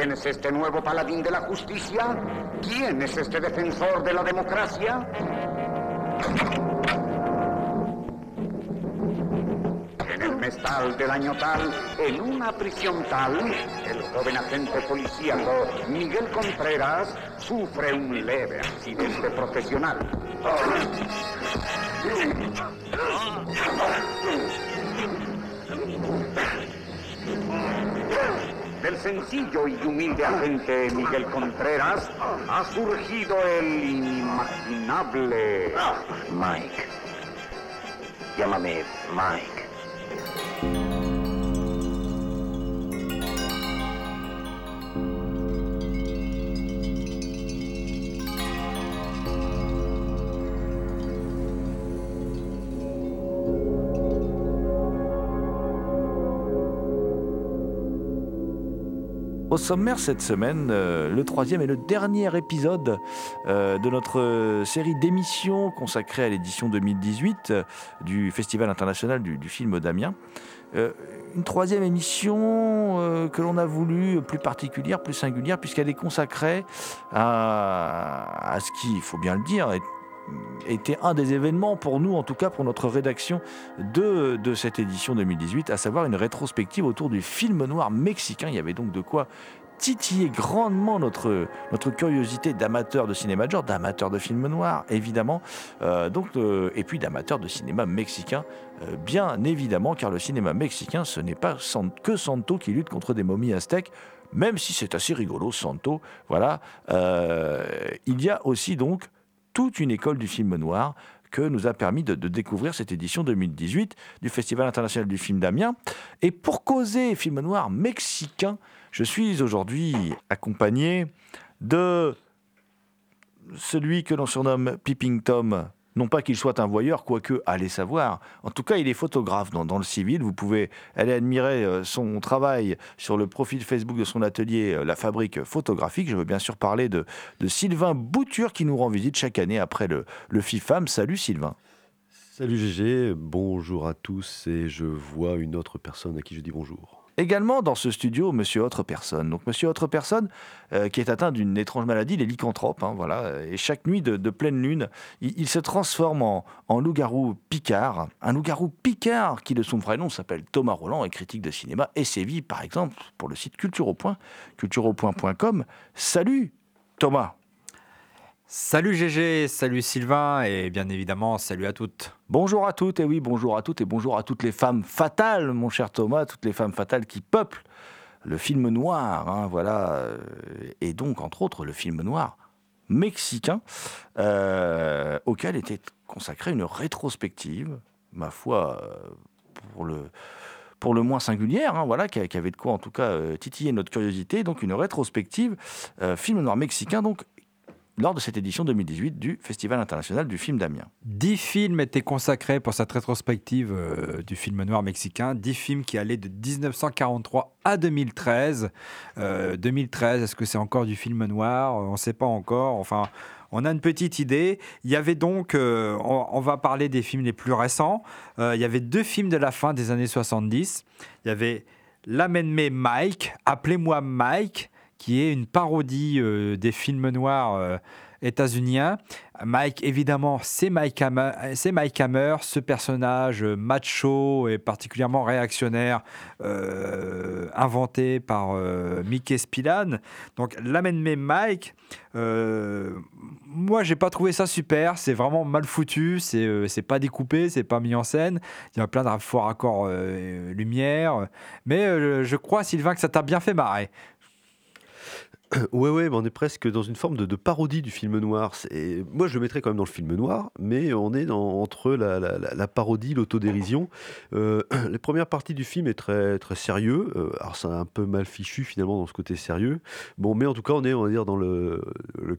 ¿Quién es este nuevo paladín de la justicia? ¿Quién es este defensor de la democracia? En el mes tal del año tal, en una prisión tal, el joven agente policíaco Miguel Contreras sufre un leve accidente profesional. Sencillo y humilde agente Miguel Contreras ha surgido el inimaginable Mike. Llámame Mike. Au sommaire cette semaine, euh, le troisième et le dernier épisode euh, de notre série d'émissions consacrée à l'édition 2018 euh, du Festival international du, film d'Amiens. Une troisième émission que l'on a voulu plus particulière, plus singulière, puisqu'elle est consacrée à, à ce qui, il faut bien le dire, est était un des événements pour nous, en tout cas pour notre rédaction de, de cette édition 2018, à savoir une rétrospective autour du film noir mexicain. Il y avait donc de quoi titiller grandement notre, notre curiosité d'amateurs de cinéma de genre, d'amateurs de films noirs, évidemment, euh, donc, euh, et puis d'amateurs de cinéma mexicain, euh, bien évidemment, car le cinéma mexicain, ce n'est pas que Santo qui lutte contre des momies aztèques, même si c'est assez rigolo, Santo, voilà. Il y a aussi donc toute une école du film noir que nous a permis de, découvrir cette édition 2018 du Festival international du film d'Amiens. Et pour causer film noir mexicain, je suis aujourd'hui accompagné de celui que l'on surnomme Peeping Tom. Non pas qu'il soit un voyeur, quoique, allez savoir. En tout cas, il est photographe dans, le civil. Vous pouvez aller admirer euh, son travail sur le profil Facebook de son atelier euh, La Fabrique Photographique. Je veux bien sûr parler de, de Sylvain Bouture qui nous rend visite chaque année après le, le FIFAM. Salut Sylvain. Salut GG, bonjour à tous et je vois une autre personne à qui je dis bonjour. Également dans ce studio, Monsieur Autre Personne. Donc Monsieur Autre Personne, euh, qui est atteint d'une étrange maladie, les lycanthropes. hein, voilà. Et chaque nuit de, pleine lune, il, il se transforme en, en loup-garou picard. Un loup-garou picard qui, de son vrai nom, s'appelle Thomas Roland, est critique de cinéma et sévit, par exemple, pour le site Culture au Point, cultureaupoint.com. Salut Thomas. Salut GG, salut Sylvain et bien évidemment salut à toutes. Bonjour à toutes, et oui, bonjour à toutes, et bonjour à toutes les femmes fatales, mon cher Thomas, toutes les femmes fatales qui peuplent le film noir, hein, voilà, euh, et donc, entre autres, le film noir mexicain, euh, auquel était consacrée une rétrospective, ma foi, euh, pour le, moins singulière, hein, voilà, qui, avait de quoi, en tout cas, titiller notre curiosité, donc une rétrospective, film noir mexicain, donc, lors de cette édition 2018 du Festival international du film d'Amiens. Dix films étaient consacrés pour cette rétrospective euh, du film noir mexicain. Dix films qui allaient de 1943 à 2013. Euh, 2013, est-ce que c'est encore du film noir? On ne sait pas encore. Enfin, on a une petite idée. Il y avait donc, euh, on, on va parler des films les plus récents. Euh, il y avait deux films de la fin des années 70. Il y avait L'Amène-moi Mike, Appelez-moi Mike, qui est une parodie euh, des films noirs euh, états-uniens. Mike, évidemment, c'est Mike, Hammer, Mike Hammer, ce personnage macho et particulièrement réactionnaire, euh, inventé par euh, Mickey Spillane. Donc, l'amène-moi Mike. Euh, moi, j'ai pas trouvé ça super. C'est vraiment mal foutu. C'est, euh, pas découpé, c'est pas mis en scène. Il y a plein de forts raccords euh, lumière. Mais euh, je crois, Sylvain, que ça t'a bien fait marrer. Ouais, ouais, on est presque dans une forme de, parodie du film noir. Moi, je le mettrais quand même dans le film noir, mais on est entre la, parodie, l'autodérision. Euh, la première du film est très, très sérieux. Euh, alors, c'est un peu mal fichu finalement dans ce côté sérieux. Bon, mais en tout cas, on est, on va dire, dans le,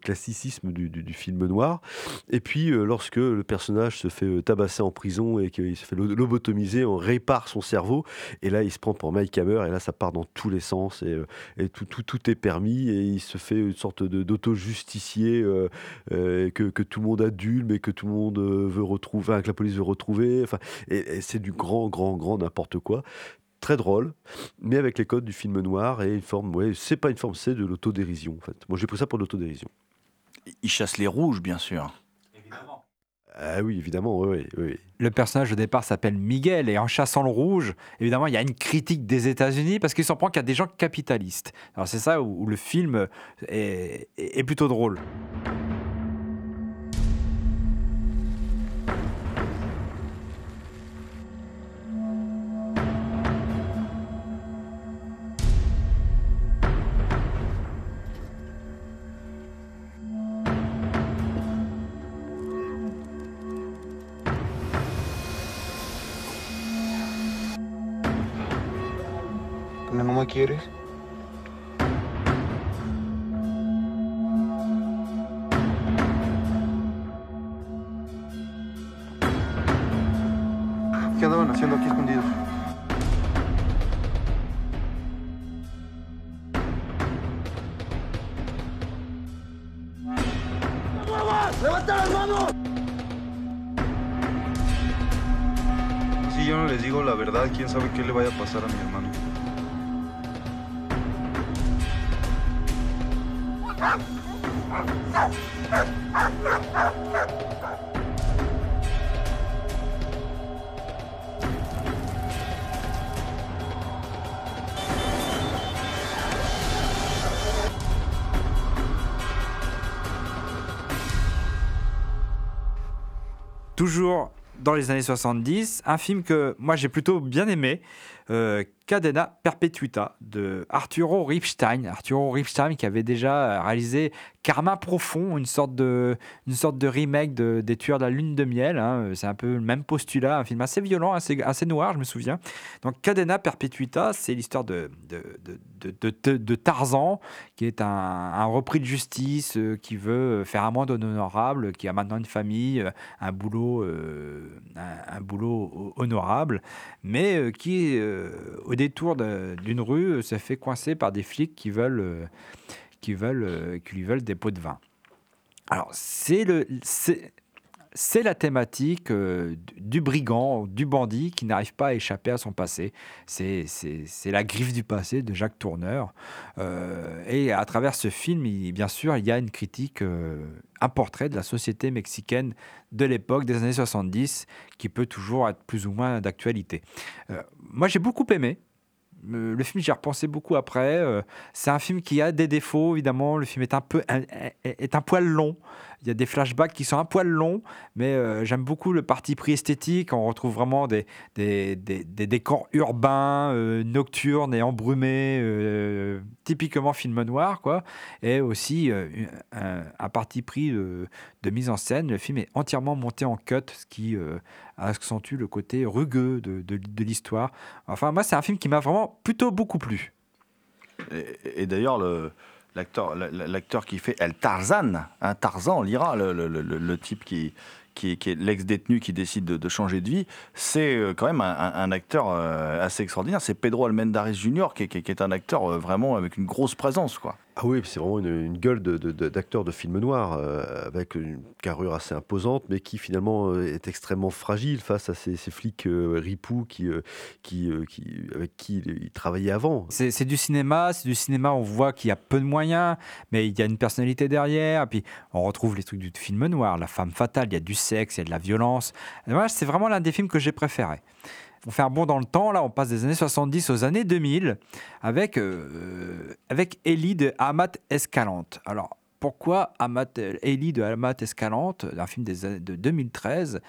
classicisme du, film noir. Et puis, euh, lorsque le personnage se fait euh, tabasser en prison et qu'il se fait lo- lobotomiser, on répare son cerveau. Et là, il se prend pour Mike Hammer, et là, ça part dans tous les sens. Et, euh, tout, tout, tout est permis il se fait une sorte d'auto-justicier euh, euh, que, que tout le monde adule mais que tout le monde euh, veut retrouver, que la police veut retrouver. Enfin, et, c'est du grand, grand, grand n'importe quoi. Très drôle, mais avec les codes du film noir et une forme, c'est pas une forme, c'est de l'autodérision en fait. Moi j'ai pris ça pour l'autodérision. Il chasse les rouges, bien sûr. Ah oui, évidemment, oui, oui. Le personnage au départ s'appelle Miguel et en chassant le rouge, évidemment, il y a une critique des États-Unis parce qu'il s'en prend qu'à des gens capitalistes. Alors c'est ça où, le film est plutôt drôle. ¿Mi mamá quieres? ¿Qué andaban haciendo aquí escondidos? Si yo no les digo la verdad, quién sabe qué le vaya a pasar a mi hermano. Toujours dans les années 70, un film que moi j'ai plutôt bien aimé, euh, Cadena Perpetuita de Arturo Ripstein. Arturo Ripstein qui avait déjà réalisé Karma Profond, une sorte de, une sorte de remake de, des Tueurs de la Lune de Miel. hein. C'est un peu le même postulat, un film assez violent, assez, noir, je me souviens. Donc Cadena Perpetuita, c'est l'histoire de, de, de, de- Tarzan, qui est un, un repris de justice, euh, qui veut faire un monde honorable, qui a maintenant une famille, euh, un boulot, euh, un, un boulot ho- honorable, mais euh, qui, euh, au détour d'une rue, euh, se fait coincer par des flics qui veulent, euh, qui veulent, euh, qui lui veulent des pots de vin. Alors, c'est le, c'est la thématique euh, du brigand, du bandit qui n'arrive pas à échapper à son passé. C'est, la griffe du passé de Jacques Tourneur. Euh, et à travers ce film, il- bien sûr, il y a une critique, euh, un portrait de la société mexicaine de l'époque, des années 70, qui peut toujours être plus ou moins d'actualité. Moi, j'ai beaucoup aimé. Le film, j'y ai repensé beaucoup après. C'est un film qui a des défauts, évidemment. Le film est un peu est un poil long. Il y a des flashbacks qui sont un poil longs, mais euh, j'aime beaucoup le parti pris esthétique. On retrouve vraiment des, décors urbains, euh, nocturnes et embrumés, euh, typiquement film noir, quoi. Et aussi un, parti pris de, mise en scène. Le film est entièrement monté en cut, ce qui accentue le côté rugueux de, l'histoire. Enfin, moi, c'est un film qui m'a vraiment plutôt beaucoup plu. Et d'ailleurs, le- l'acteur, la- la- l'acteur qui fait El Tarzan, un Tarzan, on lira, le, le- le- type qui, qui, qui est l'ex-détenu qui décide de, changer de vie, c'est euh, quand même un, acteur euh, assez extraordinaire. C'est Pedro Almendares Jr., qui, qui qui est un acteur euh, vraiment avec une grosse présence. Quoi. Ah oui, c'est vraiment une, gueule de- d'acteur de, film noir, euh, avec une carrure assez imposante, mais qui finalement euh, est extrêmement fragile face à ces, flics euh, ripoux euh, avec qui il, il travaillait avant. C'est du cinéma, c'est du cinéma, on voit qu'il y a peu de moyens, mais il y a une personnalité derrière. Puis on retrouve les trucs du film noir, la femme fatale, il y a du sexe, il y a de la violence. Et c'est vraiment l'un des films que j'ai préféré. On fait un bond dans le temps, là, on passe des années 70 aux années 2000 avec, euh, avec Ellie de Amat Escalante. Alors, pourquoi Amat, Ellie de Amat Escalante, un film de 2013,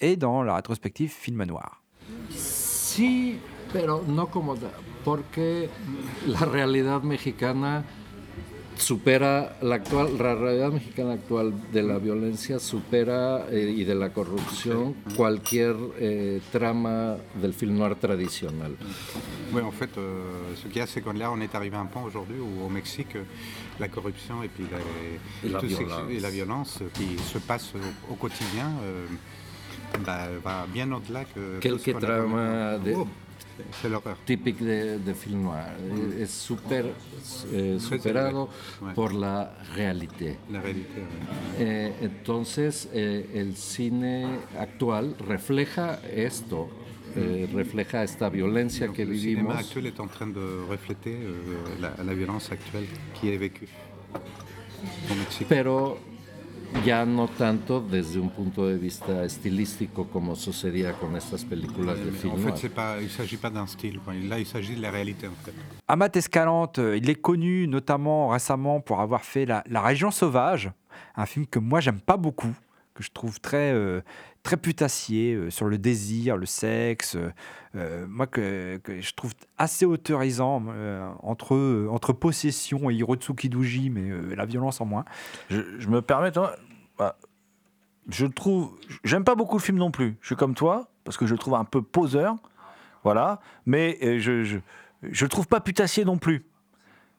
est dans la rétrospective film noir? Sí, pero no como da- porque la realidad mexicana supera la actual la realidad mexicana actual de la violencia supera eh, y de la corrupción cualquier eh, trama del film noir tradicional. Oui, en fait, euh, ce qu'il y a, c'est qu'on là, on est arrivé à un point aujourd'hui où au Mexique, la corruption et puis la, Et la violence. et la violence qui se passe au, au quotidien euh, bah, va bien au-delà que. Quel tout ce que qu'on a trama connu. de- Oh, l'horreur. típico de, de film noir. Eh, Es super, eh, superado Ouais. por la realidad. La ouais. Eh, entonces, eh, el cine actual refleja esto, eh, refleja esta violencia que vivimos. actuel est en train de refléter euh, la, la violence actuelle qui est vécue au Mexique. pero ya no tanto desde un punto de vista estilístico como sucedía con estas películas de Mais film en fait, noir. c'est pas, il ne s'agit pas d'un style. Là, il s'agit de la réalité, en fait. Amat Escalante, euh, il est connu notamment récemment pour avoir fait La, La Région Sauvage, un film que moi j'aime pas beaucoup, que je trouve très, euh, très putassier euh, sur le désir, le sexe, euh, euh, moi que, je trouve assez autorisant entre, entre possession et Hirotsuki Duji, mais la violence en moins. Je, me permets, toi, bah, je trouve, j'aime pas beaucoup le film non plus. Je suis comme toi parce que je le trouve un peu poseur, voilà. Mais je, je, je le trouve pas putassier non plus.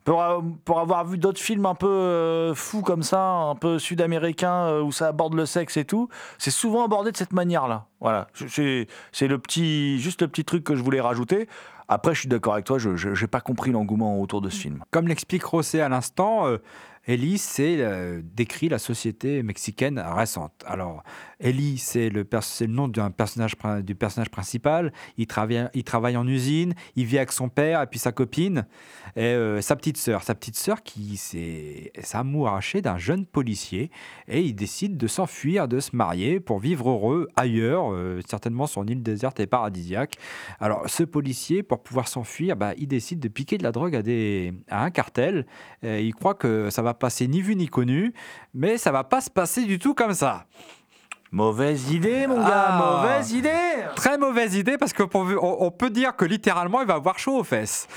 Pour, a- pour avoir vu d'autres films un peu euh, fous comme ça, un peu sud-américains euh, où ça aborde le sexe et tout, c'est souvent abordé de cette manière-là. Voilà, c'est le petit, juste le petit truc que je voulais rajouter. Après, je suis d'accord avec toi, je n'ai pas compris l'engouement autour de ce film. Comme l'explique Rosset à l'instant, euh, Ellie, c'est euh, décrit la société mexicaine récente. Alors, Ellie, c'est le, nom d'un personnage, du personnage principal. Il travaille, il travaille en usine, il vit avec son père et puis sa copine et euh, sa petite sœur. Sa petite sœur qui s'est s'amour arraché d'un jeune policier et il décide de s'enfuir, de se marier pour vivre heureux ailleurs, euh, certainement sur une île déserte et paradisiaque. Alors, ce policier, pour pouvoir s'enfuir, bah, il décide de piquer de la drogue à, un cartel. Il croit que ça va passer ni vu ni connu, mais ça va pas se passer du tout comme ça. Mauvaise idée, mon gars, Ah. mauvaise idée Très mauvaise idée parce qu'on on, on peut dire que littéralement il va avoir chaud aux fesses.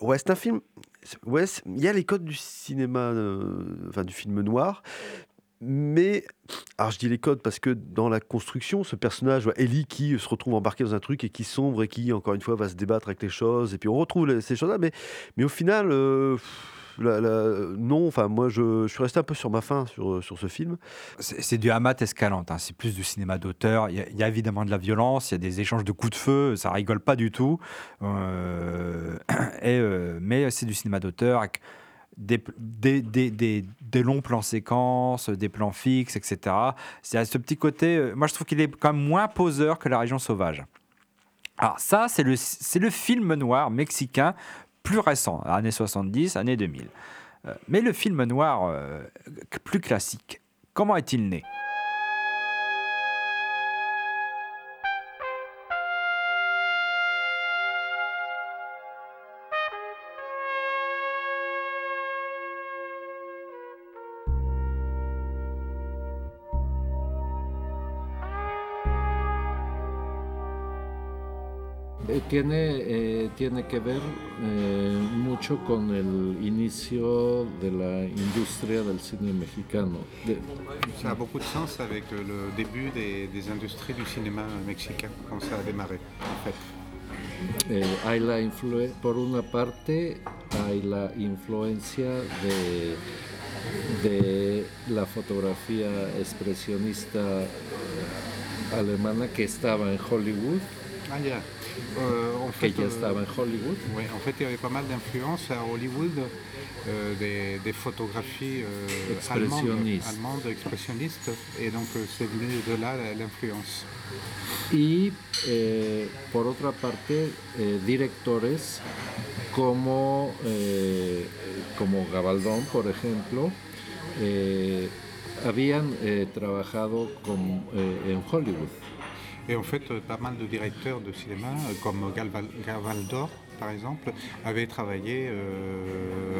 Ouais, c'est un film. Ouais, il y a les codes du cinéma, euh, enfin du film noir, mais alors je dis les codes parce que dans la construction, ce personnage, Ellie, qui se retrouve embarqué dans un truc et qui sombre et qui encore une fois va se débattre avec les choses, et puis on retrouve ces choses-là, mais mais au final. euh, non, enfin moi je, suis resté un peu sur ma faim sur, sur ce film. C'est du Hamat Escalante, hein, c'est plus du cinéma d'auteur. Il y, a- évidemment de la violence, il y a des échanges de coups de feu, ça rigole pas du tout. Euh, euh, mais c'est du cinéma d'auteur avec des, des, des- des- longs plans séquences, des plans fixes, etc. C'est à ce petit côté, euh, moi je trouve qu'il est quand même moins poseur que La Région Sauvage. Alors ça, c'est le, le film noir mexicain plus récent, années 70, années 2000. Euh, mais le film noir euh, plus classique, comment est-il né? Eh, Tiene, eh, tiene que ver eh, mucho con el inicio de la industria del cine mexicano. De- Ça a beaucoup de sens avec le début des, des industries du cinéma mexicain, quand ça a démarré, en fait. eh, hay la influ- por una parte hay la influencia de, de la fotografía expresionista alemana que estaba en Hollywood Ah, ya. Euh, en que fait, ya euh, estaba en Hollywood. ouais, en fait, il y avait pas mal d'influences à Hollywood, euh, des, des photographies euh, allemandes, Expressionnistes. allemandes, expressionnistes, et donc euh, c'est venu de là l'influence. Y eh, por otra parte, eh, directores como, eh, como Gabaldón, por ejemplo, eh, habían eh, trabajado con, eh, en Hollywood. Et en fait, pas mal de directeurs de cinéma, euh, comme Gavaldor, par exemple, avaient travaillé euh,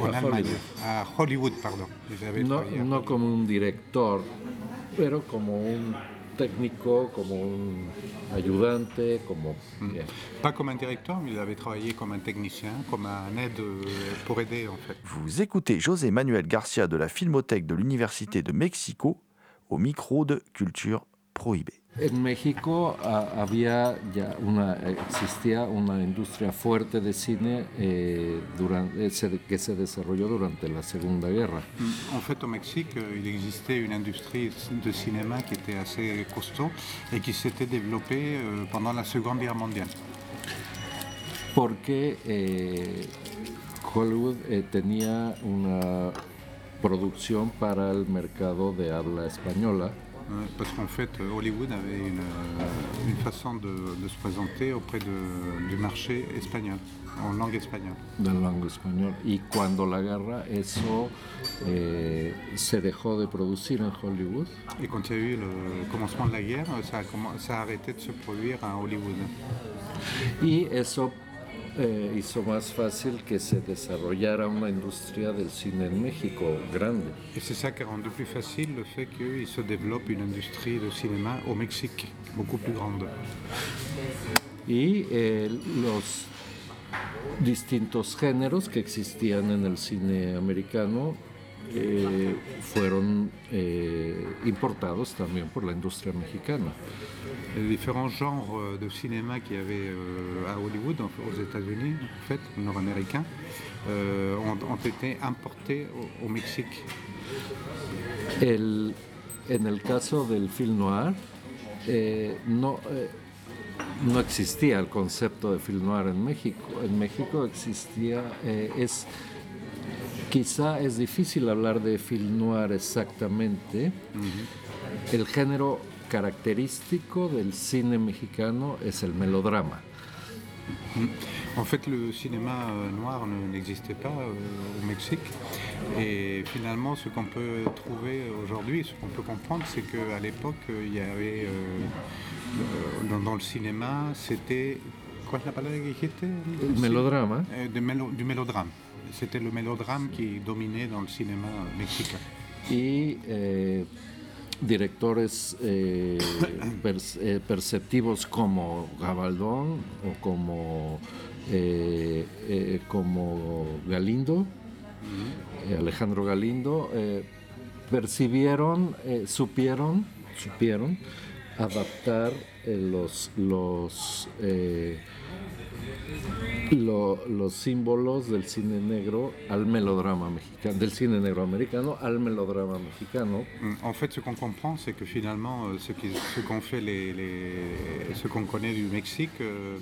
en À Allemagne, Hollywood. à Hollywood, pardon. Ils avaient No, no como un director, pero como un técnico, como un ayudante, como... bien. Pas comme un directeur, mais il avait travaillé comme un technicien, comme un aide euh, pour aider en fait. Vous écoutez José Manuel Garcia de la Filmothèque de l'Université de Mexico au micro de Culture Prohibée. En México ah, había ya una, existía una industria fuerte de cine eh, durante, que se desarrolló durante la Segunda Guerra. En fait, au Mexique, il existait une industrie de cinéma qui était assez costaud et qui s'était développée euh, pendant la Seconde Guerre mondiale. porque eh, Hollywood eh, tenía una producción para el mercado de habla española Parce qu'en fait, euh, Hollywood avait une, euh, une façon de, de se présenter auprès de- du marché espagnol, en langue espagnole. langue español y cuando la guerra eso eh, se dejó de producir en Hollywood Et quand il y a eu le commencement de la guerre, ça a, commen- ça a arrêté de se produire à Hollywood. y eso eh, hizo más fácil que se desarrollara una industria del cine en México grande. Et c'est ça qui a rendu plus facile le fait qu'il se développe une industrie de cinéma au Mexique, beaucoup plus grande. y eh, los distintos géneros que existían en el cine americano eh, fueron eh, importados también por la industria mexicana. Les différents genres euh, de cinéma qu'il y avait euh, à Hollywood, aux États-Unis, en fait, nord-américains, euh, ont, ont été importés au, au Mexique. El- en el caso del film noir, eh, no, eh, no existía el concepto de film noir en México. En México existía, eh, es, quizá es difícil hablar de film noir exactamente. El género característico del cine mexicano es el melodrama. En fait, le cinéma noir ne- n'existait pas euh, au Mexique. Et finalement, ce qu'on peut trouver aujourd'hui, ce qu'on peut comprendre, c'est qu'à l'époque, il y avait, euh, euh, dans, le cinéma, c'était... Quoi la palabra que dijiste? El melodrama. Euh, du mélodrame. C'était le mélodrame qui dominait dans le cinéma mexicain. y eh, directores eh, eh, perceptivos como Gabaldón o como, como Galindo, Alejandro Galindo, percibieron, supieron, supieron adaptar los, los, lo- los símbolos del cine negro al melodrama mexicano, del cine negro americano al melodrama mexicano. Mm, En fait, ce qu'on comprend, c'est que finalement, euh, ce qui- ce qu'ont fait les, les- ce qu'on connaît du Mexique, euh,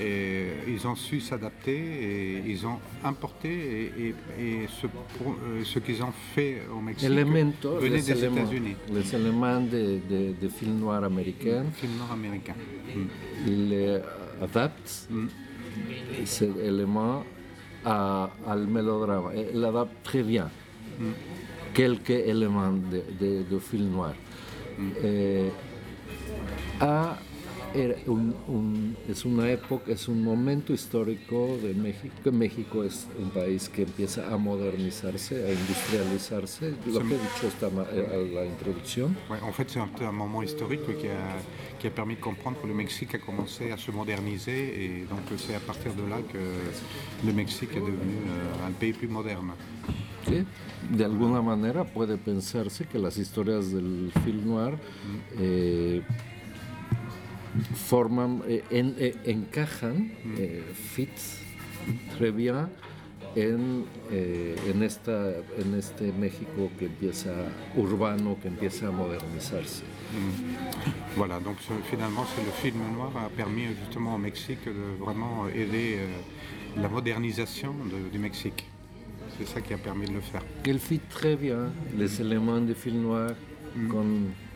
et ils ont su s'adapter et ils ont importé et, et- et ce, pro- euh, ce qu'ils ont fait au Mexique venait les des éléments, États-Unis, les éléments de, de- de film noir américain, film nord-américain. Mm. ils adaptent, ces éléments, à- al melodrama. Et Il adapte très bien quelques éléments de, de- de film noir. Eh, a- era un- un- es una época, es un momento histórico de México. México es un país que empieza a modernizarse, a industrializarse, lo que he dicho ma- eh, a la introducción. Ouais, en fait, c'est un, peu un moment historique qui a, qui a permis de comprendre que le Mexique a commencé à se moderniser et donc euh, c'est à partir de là que le Mexique est devenu euh, un pays plus moderne. ¿sí? De alguna manera puede pensarse que las historias del film noir eh, forman, eh, en- eh, encajan, eh, fit très bien en, eh, en, esta, en este México que empieza urbano, que empieza a modernizarse. Mm. Voilà, donc finalement, c'est le film noir a permis justement au Mexique de vraiment aider euh, la modernisation de- du Mexique. C'est ça qui a permis de le faire. Il fit très bien les éléments du film noir con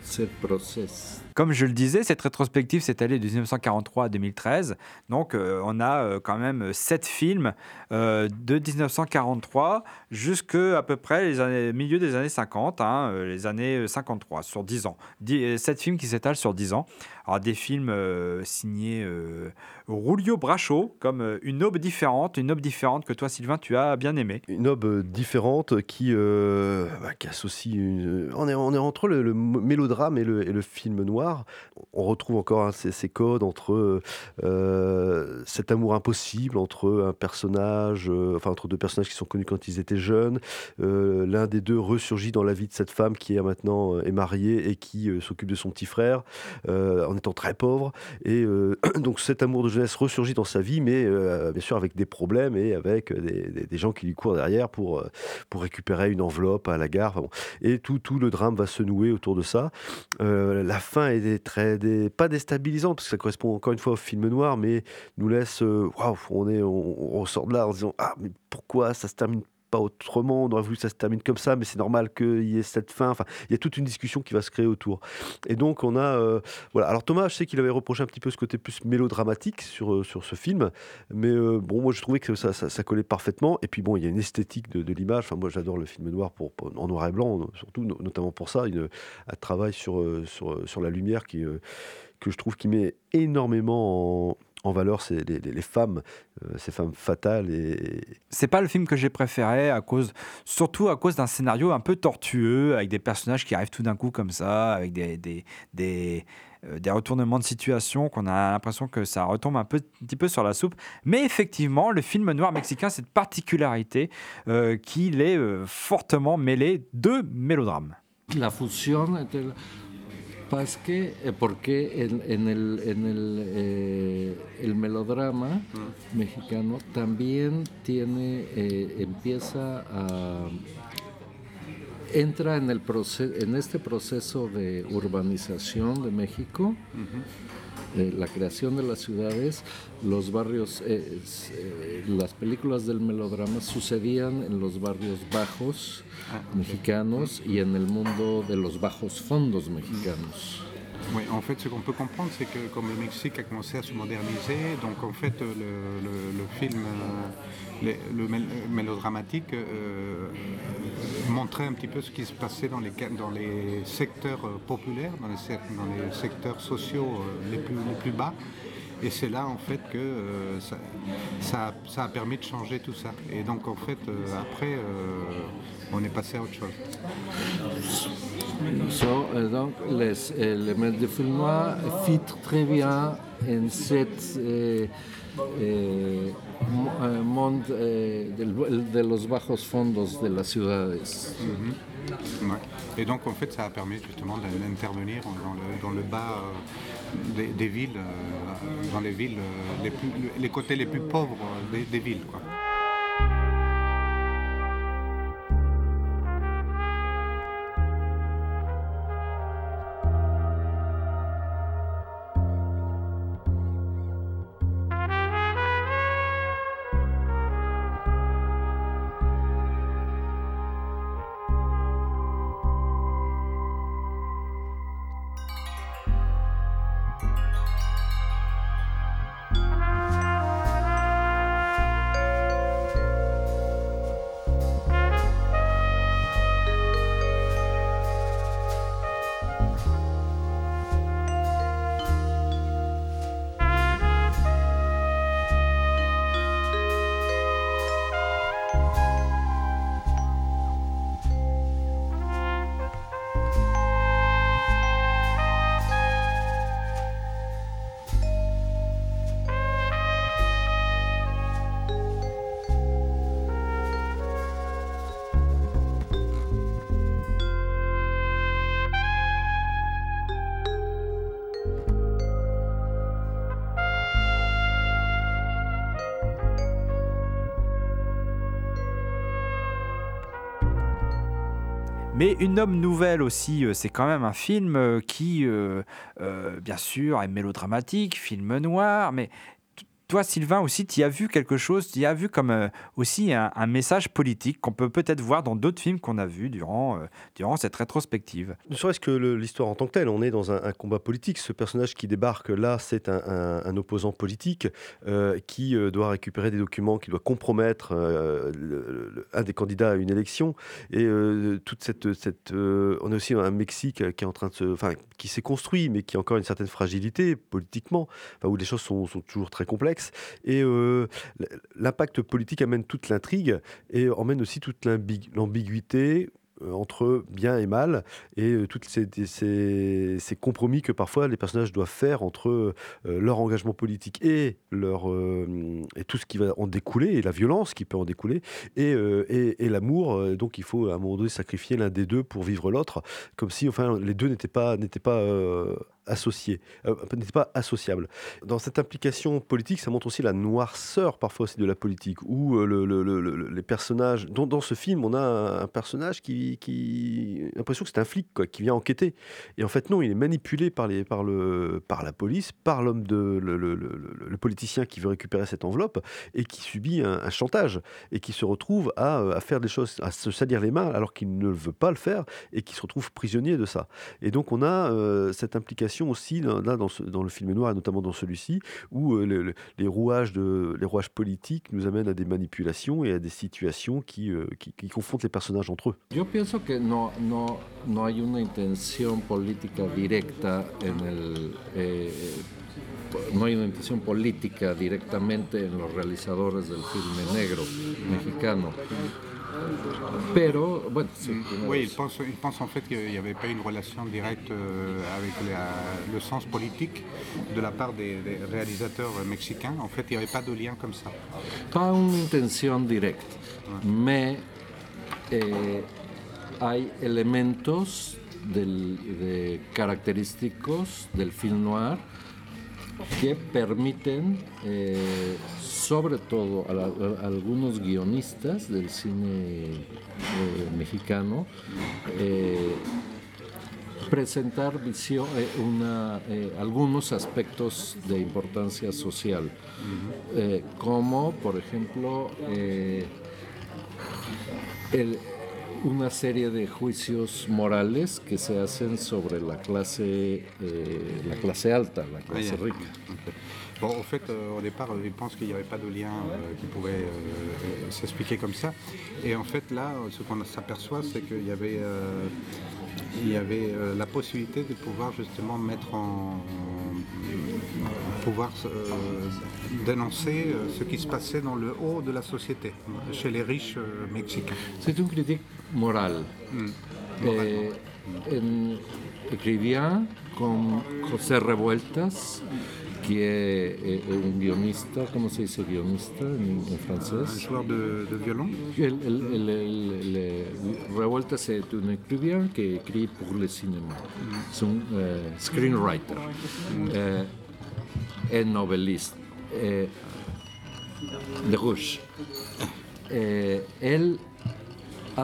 ce process. Comme je le disais, cette rétrospective s'est allée de 1943 à 2013. Donc, euh, on a euh, quand même sept films euh, de 1943 jusqu'à peu près les années, milieu des années 50, hein, euh, les années 53, sur 10 ans. Euh, sept films qui s'étalent sur 10 ans. Alors, des films euh, signés euh, Rulio Bracho, comme euh, Une aube différente, une aube différente que toi, Sylvain, tu as bien aimé. Une aube euh, différente qui, euh, bah, qui associe. Une... On, est, entre le, mélodrame et le film noir. On retrouve encore hein, ces, codes entre euh, cet amour impossible entre un personnage, euh, enfin entre deux personnages qui sont connus quand ils étaient jeunes. Euh, L'un des deux ressurgit dans la vie de cette femme qui est maintenant est mariée et qui s'occupe de son petit frère en étant très pauvre. Et donc cet amour de jeunesse ressurgit dans sa vie, mais bien sûr avec des problèmes et avec des, gens qui lui courent derrière pour, pour récupérer une enveloppe à la gare. Et tout, tout le drame va se nouer autour de ça. La fin des- très, pas déstabilisante, parce que ça correspond encore une fois au film noir, mais nous laisse, euh, waouh, on, est, on, on ressort de là en disant, ah, mais pourquoi ça se termine pas autrement, on aurait voulu que ça se termine comme ça, mais c'est normal qu'il y ait cette fin. Enfin, il y a toute une discussion qui va se créer autour. Et donc, on a. euh, voilà. Alors, Thomas, je sais qu'il avait reproché un petit peu ce côté plus mélodramatique sur, euh, sur ce film, mais euh, bon, moi, je trouvais que ça, ça, collait parfaitement. Et puis, bon, il y a une esthétique de, l'image. Enfin, moi, j'adore le film noir pour, en noir et blanc, surtout, no- notamment pour ça. Une, un travail sur, sur, sur la lumière qui, que je trouve qui met énormément en, en valeur ces, les, les- les femmes, euh, ces femmes fatales et, C'est pas le film que j'ai préféré à cause, surtout à cause d'un scénario un peu tortueux avec des personnages qui arrivent tout d'un coup comme ça, avec des des, des, euh, des retournements de situation qu'on a l'impression que ça retombe un, peu, un petit peu sur la soupe. Mais effectivement, le film noir mexicain, a cette particularité euh, qu'il est euh, fortement mêlé de mélodrame. La fusión entre que, eh, porque en, en el, en el, eh, el melodrama mexicano también tiene, eh, empieza a entra en, el proce- en este proceso de urbanización de México, eh, la creación de las ciudades, los barrios, eh, eh, las películas del melodrama sucedían en los barrios bajos mexicanos y en el mundo de los bajos fondos mexicanos. Oui, en fait, ce qu'on peut comprendre, c'est que comme le Mexique a commencé à se moderniser, donc en fait, le, film, euh, le, mél- mélodramatique euh, montrait un petit peu ce qui se passait dans les, secteurs euh, populaires, dans les, secteurs sociaux les, plus, bas. Et c'est là, en fait, que ça, a- permis de changer tout ça. Et donc, en fait, après, on est passé à autre chose. So, euh, donc, les éléments de film noir fit très bien en cet euh, euh, euh, monde euh, de los bajos fondos de las ciudades. Ouais. Et donc en fait ça a permis justement d'intervenir dans le, dans le bas euh, des, des villes, euh, dans les villes, euh, les, plus- les côtés les plus pauvres euh, des, des villes. quoi. Mais Une homme nouvelle aussi, euh, c'est quand même un film euh, qui, euh, bien sûr, est mélodramatique, film noir, mais toi, Sylvain, aussi, tu as vu quelque chose, tu as vu comme euh, aussi un, message politique qu'on peut peut-être voir dans d'autres films qu'on a vus durant, euh, durant cette rétrospective. Ne serait-ce que l'histoire en tant que telle, on est dans un, combat politique. Ce personnage qui débarque là, c'est un, opposant politique euh, qui doit récupérer des documents, qui doit compromettre un des candidats à une élection. Et toute cette, cette on a aussi un Mexique qui est en train de se, enfin, qui s'est construit, mais qui a encore une certaine fragilité politiquement, où les choses sont toujours très complexes. Et euh, l'impact politique amène toute l'intrigue et emmène aussi toute l'ambi- l'ambiguïté euh, entre bien et mal et euh, toutes ces, compromis que parfois les personnages doivent faire entre euh, leur engagement politique et, leur, et tout ce qui va en découler, et la violence qui peut en découler, et, et, et l'amour. Donc il faut à un moment donné sacrifier l'un des deux pour vivre l'autre, comme si enfin, les deux n'étaient pas, n'étaient pas associés, euh, n'étaient pas associables. Dans cette implication politique, ça montre aussi la noirceur parfois aussi de la politique, où euh, le- le- le- le- les personnages... Dans, ce film, on a un, personnage qui... qui l'impression que c'est un flic quoi, qui vient enquêter. Et en fait, non, il est manipulé par, les, par, le, par la police, par l'homme de le, politicien qui veut récupérer cette enveloppe et qui subit un, chantage et qui se retrouve à, euh, à faire des choses, à se salir les mains alors qu'il ne veut pas le faire et qui se retrouve prisonnier de ça. Et donc on a euh, cette implication aussi dans- le film noir notamment dans celui-ci où euh, le- le- les rouages politiques nous amènent à des manipulations et à des situations qui, euh, les personnages entre eux. Yo pienso que no, no, no hay una intención política directa en el. eh, no hay una intención política en los realizadores del filme negro mexicano. Pero, bueno, sí, tiene Oui, il pense, il pense en fait qu'il n'y avait pas une relation directe euh, avec la- le sens politique de la part des, des réalisateurs mexicains. En fait, il n'y avait pas de lien comme ça. Pas una intención directa. Me, eh, hay elementos del- de característicos del film noir que permiten, eh, sobre todo a, la- a algunos guionistas del cine eh, mexicano, eh, presentar visión, una, algunos aspectos de importancia social, como por ejemplo el- una serie de juicios morales que se hacen sobre la clase, eh, la clase alta, la clase rica. Bon, en fait, euh, au départ, euh, il pense qu'il n'y avait pas de lien euh, qui pouvait euh, s'expliquer comme ça. Et en fait, là, ce qu'on s'aperçoit, c'est qu'il y avait, il y avait la possibilité de pouvoir justement mettre en. pouvoir dénoncer ce qui se passait dans le haut de la société, chez les riches mexicains. C'est une critique morale. Eh, en- escribía con José Revueltas, qui est un guionista, ¿cómo se dice guionista en, en Un joueur de, de violon. El, el- el- el- el- Revueltas est un écrivain qui écrit pour le cinéma. C'est un eh, screenwriter eh, et noveliste eh, de Rouge. Eh, él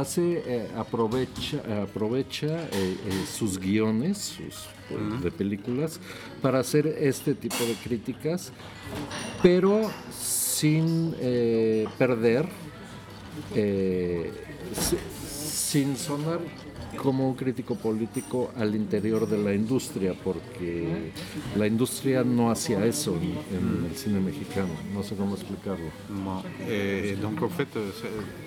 hace, eh, aprovecha, aprovecha eh, eh, sus guiones sus, pues, de películas para hacer este tipo de críticas, pero sin eh, perder, eh, si- sin sonar como un crítico político al interior de la industria, porque la industria no hacía eso en, en el cine mexicano, no sé cómo explicarlo. Bon. Et, et donc en fait, euh,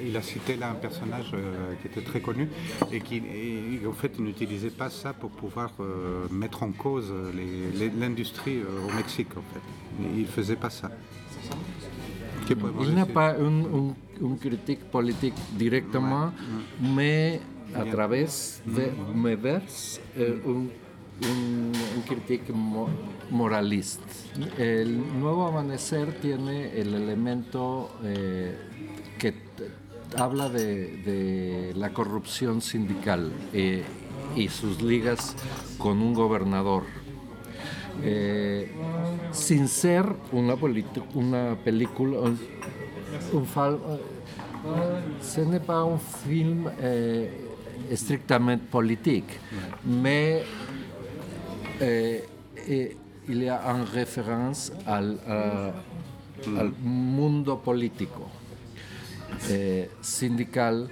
il a cité là un personnage euh, qui était très connu et qui, et, en fait, il n'utilisait pas ça pour pouvoir euh, mettre en cause l'industrie euh, au Mexique. En fait, il faisait pas ça. ¿Qué podemos Il n'a pas un, un, un critique politique directement, mais Bien. travers de Mevers, eh, un, un, un critique mo- moralista. El nuevo amanecer tiene el elemento eh, que habla de, de la corrupción sindical eh, y sus ligas con un gobernador. Eh, sin ser una, una película, un, un fal- pas un film euh, strictamente politique. Mais euh, et il y a une référence al, mundo político, eh, sindical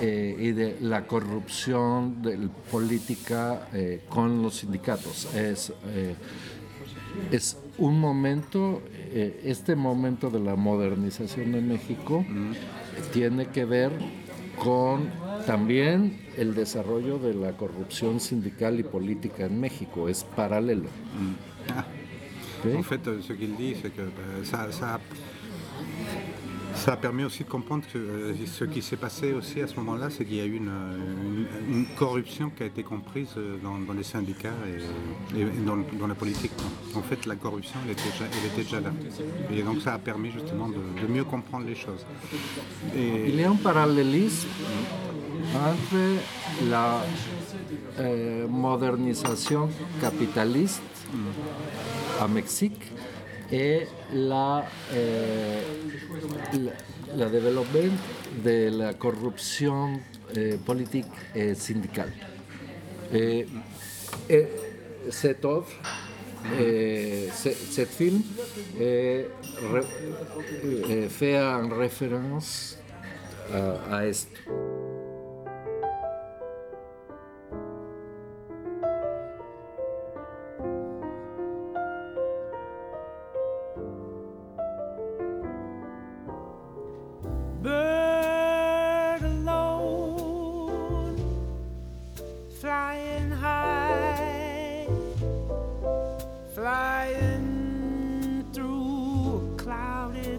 eh, y de la corrupción de la política eh, con los sindicatos. Es, eh, es un momento, eh, este momento de la modernización de México tiene que ver con también el desarrollo de la corrupción sindical y política en México. Es paralelo. Ok. En fait, ce qu'il dit, c'est que ça, ça, ça a permis aussi de comprendre que euh, ce qui s'est passé aussi à ce moment-là, c'est qu'il y a eu une, une- une corruption qui a été comprise euh, dans, dans les syndicats et, et dans, dans la politique. En fait, la corruption, elle était, déjà, elle était déjà là. Et donc, ça a permis justement de, de mieux comprendre les choses. Et, Il y a un parallélisme entre la eh, modernización capitalista a Mexique et la, eh, la, development de la corrupción eh, politique et syndicale. Et, et cette eh, cet film eh, re- eh, fait en référence esto.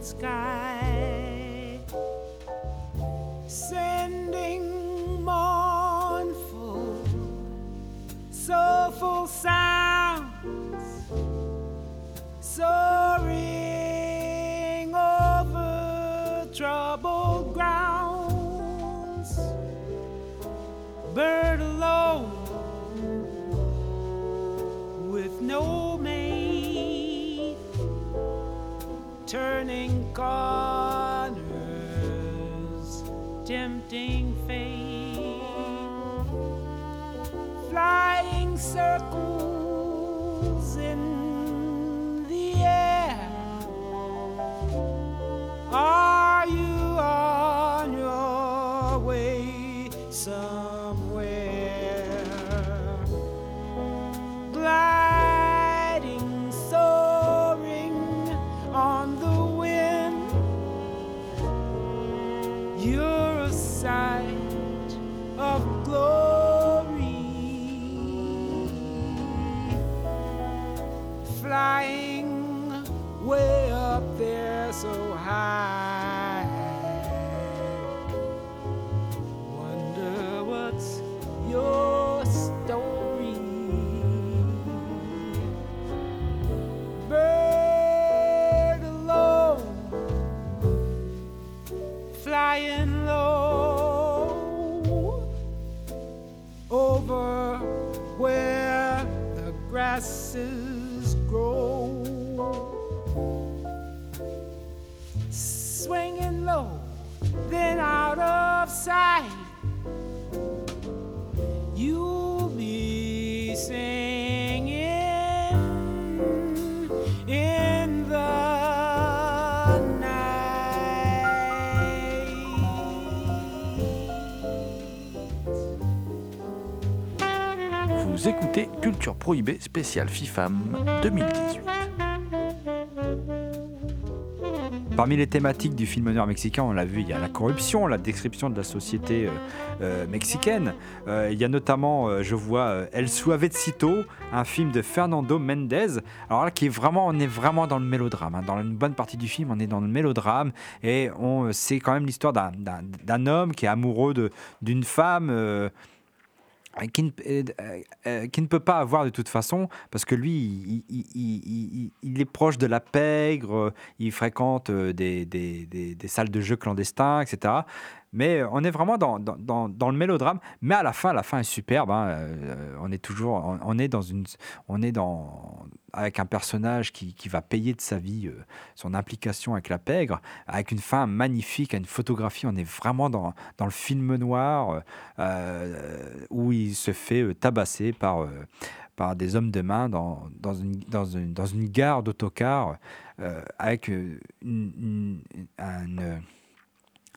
Sky, God. Be singing in the night. Vous écoutez Culture Prohibée spéciale FIFAM 2018. Parmi les thématiques du film noir mexicain, on l'a vu, il y a la corruption, la description de la société euh, euh, mexicaine. Euh, il y a notamment, je vois, El Suavecito, un film de Fernando Mendez. Alors là, qui est vraiment, on est vraiment dans le mélodrame. hein. Dans une bonne partie du film, on est dans le mélodrame et on, c'est quand même l'histoire d'un, d'un- d'un homme qui est amoureux de, d'une femme. Euh, qui ne, euh, euh, qui ne peut pas avoir de toute façon, parce que lui, il, est proche de la pègre, il fréquente des, des- salles de jeux clandestins, etc. Mais on est vraiment dans, dans, le mélodrame. Mais à la fin, la fin est superbe. hein. Euh, on est toujours, on, est dans une, on est dans avec un personnage qui, qui va payer de sa vie euh, son implication avec la pègre, avec une fin magnifique, une photographie. On est vraiment dans, le film noir euh, où il se fait euh, tabasser par, euh, par des hommes de main dans, dans, une, dans, une, dans une gare d'autocar euh, avec euh, une- une-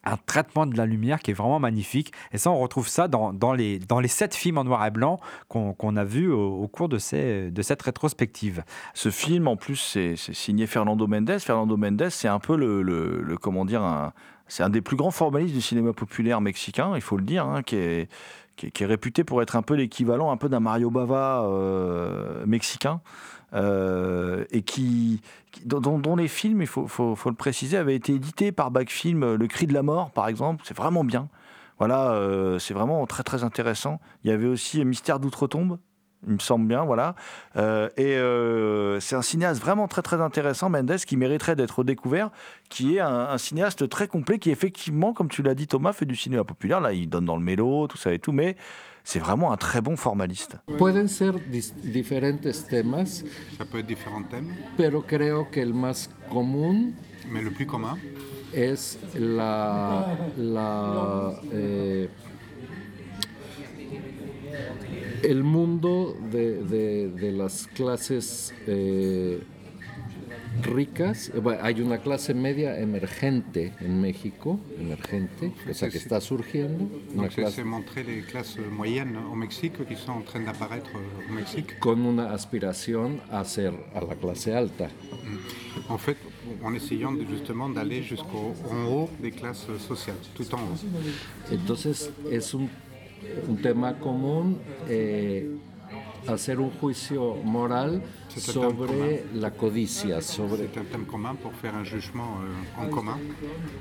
un, traitement de la lumière qui est vraiment magnifique. Et ça, on retrouve ça dans, dans les, dans les sept films en noir et blanc qu'on a vus au, cours de, ces, de cette rétrospective. Ce film, en plus, c'est signé Fernando Mendes. Fernando Mendes, c'est un peu le, comment dire, c'est un des plus grands formalistes du cinéma populaire mexicain, il faut le dire, hein, qui, est, qui, est, réputé pour être un peu l'équivalent un peu d'un Mario Bava euh, mexicain. euh, et qui, dont, les films, il faut, le préciser, avaient été édités par Backfilm. Le Cri de la mort, par exemple, c'est vraiment bien. Voilà, euh, c'est vraiment très très intéressant. Il y avait aussi Mystère d'outre-tombe, il me semble bien, voilà. Euh, et euh, c'est un cinéaste vraiment très très intéressant, Mendes, qui mériterait d'être découvert, qui est un, un cinéaste très complet, qui effectivement, comme tu l'as dit Thomas, fait du cinéma populaire. Là, il donne dans le mélo, tout ça et tout, mais c'est vraiment un très bon formaliste. Pueden ser dis- diferentes temas, Ça peut être différents thèmes, pero creo que el más común mais le plus commun, es la, la, eh, el mundo de, de- de las clases eh, ricas. Eh, bueno, hay una clase media emergente en México, emergente, o sea que está surgiendo. Una clase les classes moyennes au Mexique qui sont en train d'apparaître au Mexique. con una aspiración a ser a la clase alta. En fait, en essayant justement d'aller jusqu'en haut des classes sociales, tout en haut. Entonces es un, un tema común eh, hacer un juicio moral sobre la codicia, sobre C'est un thème commun pour faire un jugement euh, en commun.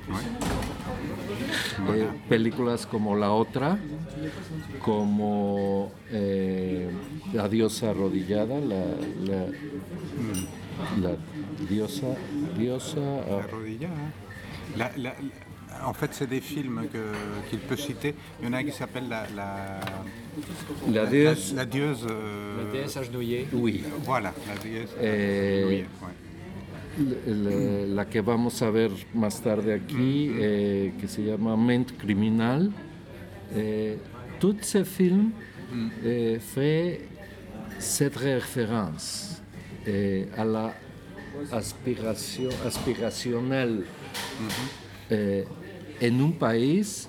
Ouais. eh, películas como La Otra, como eh, La diosa arrodillada, la, la, la diosa, diosa ah. La- la- la- en fait, c'est des films qu'il peut citer. Il y en a un qui s'appelle la, la, La dieuse. la dieuse, euh, agenouillée. oui, Voilà, la dieuse. Eh, agenouillée, ouais. la, la que vamos a ver más tarde aquí, eh, que se llama Ment Criminal. Eh, tout ce film eh, fait cette référence eh, à la eh, en un país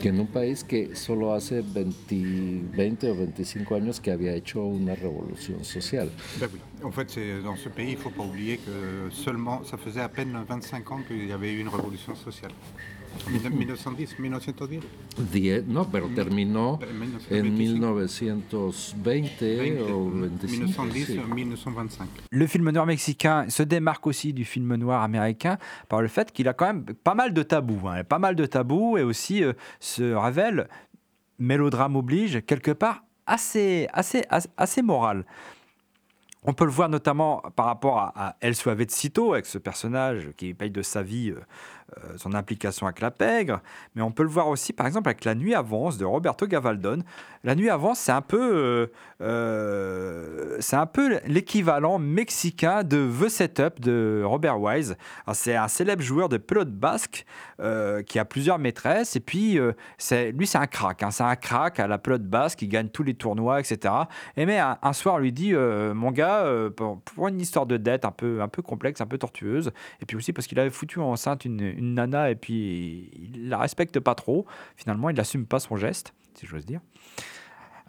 que en un país que solo hace 20, 20 o 25 años que había hecho una revolución social. Ben oui. En fait, dans ce pays, il ne faut pas oublier que seulement, ça faisait à peine 25 ans qu'il y avait eu une révolution sociale. En 1910, 1910 Die- no, pero terminó En en 1925. 1920 o 25. 1910, sí. 1925. Le film noir mexicain se démarque aussi du film noir américain par le fait qu'il a quand même pas mal de tabous. hein, pas mal de tabous et aussi euh, se révèle, mélodrame oblige, quelque part assez, assez, assez, assez moral. On peut le voir notamment par rapport à, à El Suavecito, avec ce personnage qui paye de sa vie euh, son implication avec la pègre, mais on peut le voir aussi par exemple avec La Nuit avance de Roberto Gavaldon. La Nuit avance, c'est un peu, euh, euh, c'est un peu l'équivalent mexicain de The Setup de Robert Wise. C'est un célèbre joueur de pelote basque euh, qui a plusieurs maîtresses, et puis euh, c'est, lui c'est un crack, hein. c'est un crack à la pelote basque, il gagne tous les tournois, etc. Et mais un, soir, on lui dit, euh, mon gars, euh, pour, une histoire de dette un peu, un peu complexe, un peu tortueuse, et puis aussi parce qu'il avait foutu enceinte une nana, et puis il la respecte pas trop, finalement, il n'assume pas son geste, si j'ose dire.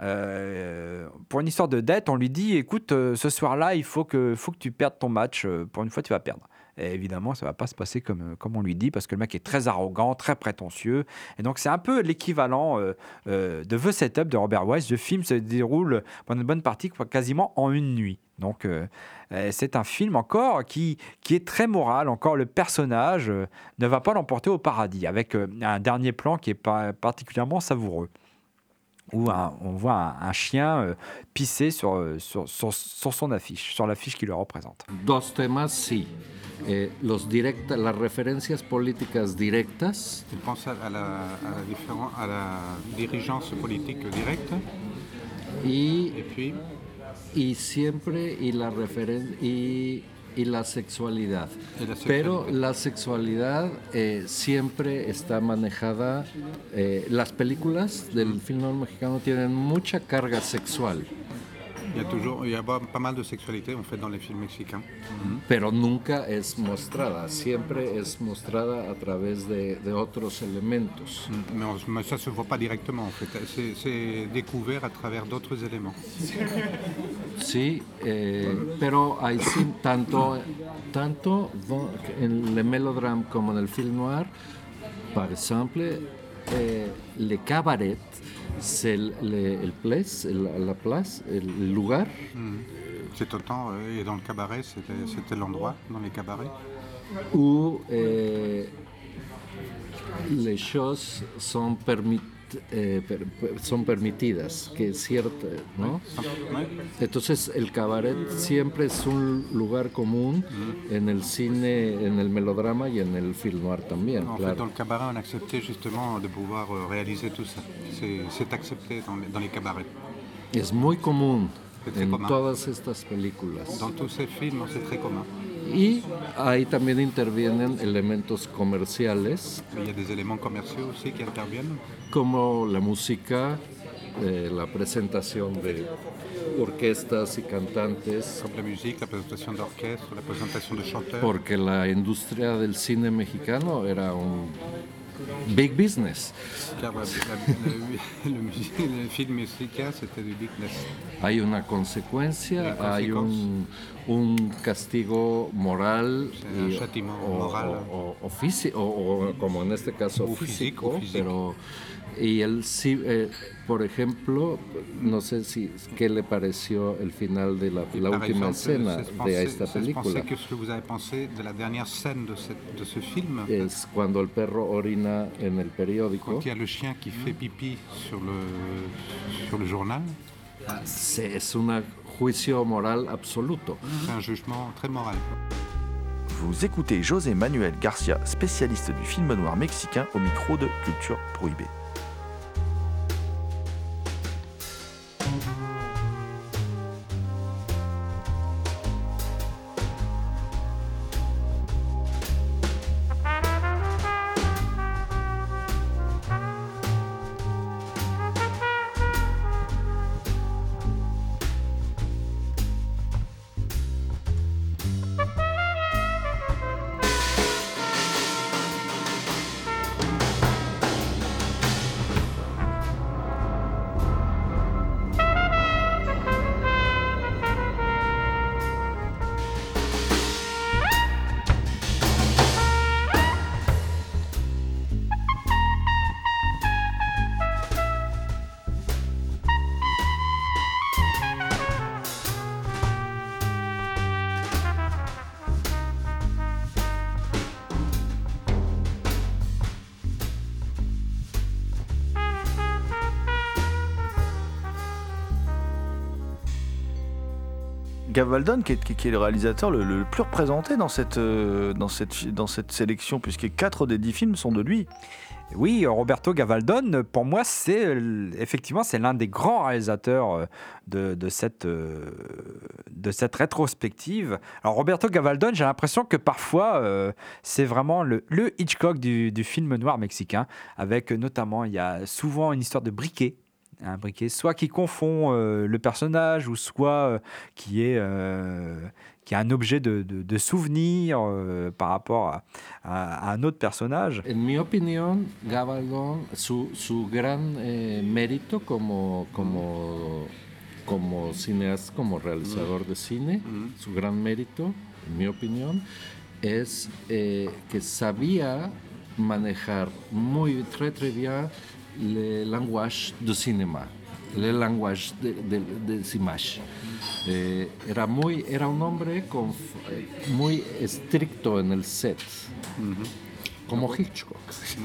Euh, pour une histoire de dette, on lui dit écoute, euh, ce soir-là, il faut que, faut que tu perdes ton match. euh, pour une fois, tu vas perdre. Évidemment, ça va pas se passer comme, euh, comme on lui dit, parce que le mec est très arrogant, très prétentieux. Et donc, c'est un peu l'équivalent euh, euh, de The Setup de Robert Wise. Le film se déroule pendant une bonne partie, quasiment en une nuit. Donc, c'est un film encore qui, qui est très moral. Encore, le personnage ne va pas l'emporter au paradis, avec un dernier plan qui est pas particulièrement savoureux. Où un- on voit un, un chien euh, pisser sur, euh, sur, sur- sur son affiche, sur l'affiche qui le représente. Dos temas, sí. Eh, los directa, las referencias políticas directas Il pense à, à la, à, la à la dirigeance politique directe? Y, et puis? y siempre y la referen y, y la sexualidad. Pero la sexualidad eh, siempre está manejada. eh, las películas del film mexicano tienen mucha carga sexual, il y a toujours il y a pas mal de sexualité en fait dans les films mexicains. pero nunca es mostrada. Siempre es mostrada a través de, de otros elementos. Mais, on- mais ça se voit pas directement en fait. C'est- C'est découvert à travers d'autres éléments. Sí, eh, pero hay sí- tanto, tanto vo- en el melodrama como en el film noir, par exemple, eh, le cabaret, c'est le, place, la place, el lugar C'est autant, euh, et dans le cabaret, c'était c'était l'endroit, dans les cabarets. où eh, les choses sont, permit- eh, per- son permitidas, que es cierto, ¿no? Entonces el cabaret siempre es un lugar común en el cine, en el melodrama y en el film noir también, En fait, dans claro. le cabaret, on acceptait justement de pouvoir euh, réaliser tout ça. C'est accepté dans dans les cabarets. Es muy común en común. todas estas películas. Dans tous ces films, c'est très commun. Y ahí también intervienen elementos comerciales. Y a des éléments commerciaux aussi qui interviennent, como la música, eh, la presentación de orquestas y cantantes, comme la musique, la présentation d'orchestre, la présentation de chanteurs. porque la industria del cine mexicano era un big business. Car la- la- musi- le film mexicain, c'était du business. Hay una consecuencia, Hay un, un castigo moral un y- châtiment o, moral. o- o- o como en este caso físico, físico, físico. pero y él sí, eh, por ejemplo, no sé si qué le pareció el final de la, la Par última exemple, escena c'est de esta c'est película. que ce que vous avez pensé de la dernière scène de, cette- de ce film, Es cuando el perro orina en el periódico. quand il y a le chien qui fait pipi sur le, sur le journal, Es un juicio moral absoluto. c'est un jugement très moral. Vous écoutez José Manuel Garcia, spécialiste du film noir mexicain, au micro de Culture Prohibée. Gavaldon, qui est, qui- est le réalisateur le, plus représenté dans cette, euh, dans cette, dans cette sélection, puisque 4 des 10 films sont de lui. Oui, Roberto Gavaldon, pour moi, c'est euh, effectivement c'est l'un des grands réalisateurs euh, de, de cette, de cette rétrospective. Alors Roberto Gavaldon, j'ai l'impression que parfois c'est vraiment le, le Hitchcock du, du film noir mexicain, avec notamment il y a souvent une histoire de briquet. Un briquet, soit qui confond euh, le personnage, ou soit euh, qui est euh, qui a un objet de, de- de souvenir euh, par rapport à, à- à un autre personnage. En mi opinión, Gabaldon, su, su gran eh, mérito como, como, como cineasta, como realizador de cine, su gran mérito, en mi opinión, es eh, que sabía manejar muy très, très bien le langage du cinéma, le langage de, de, des images. Eh, era, muy, era un hombre con, eh, muy estricto en el set. como Hitchcock.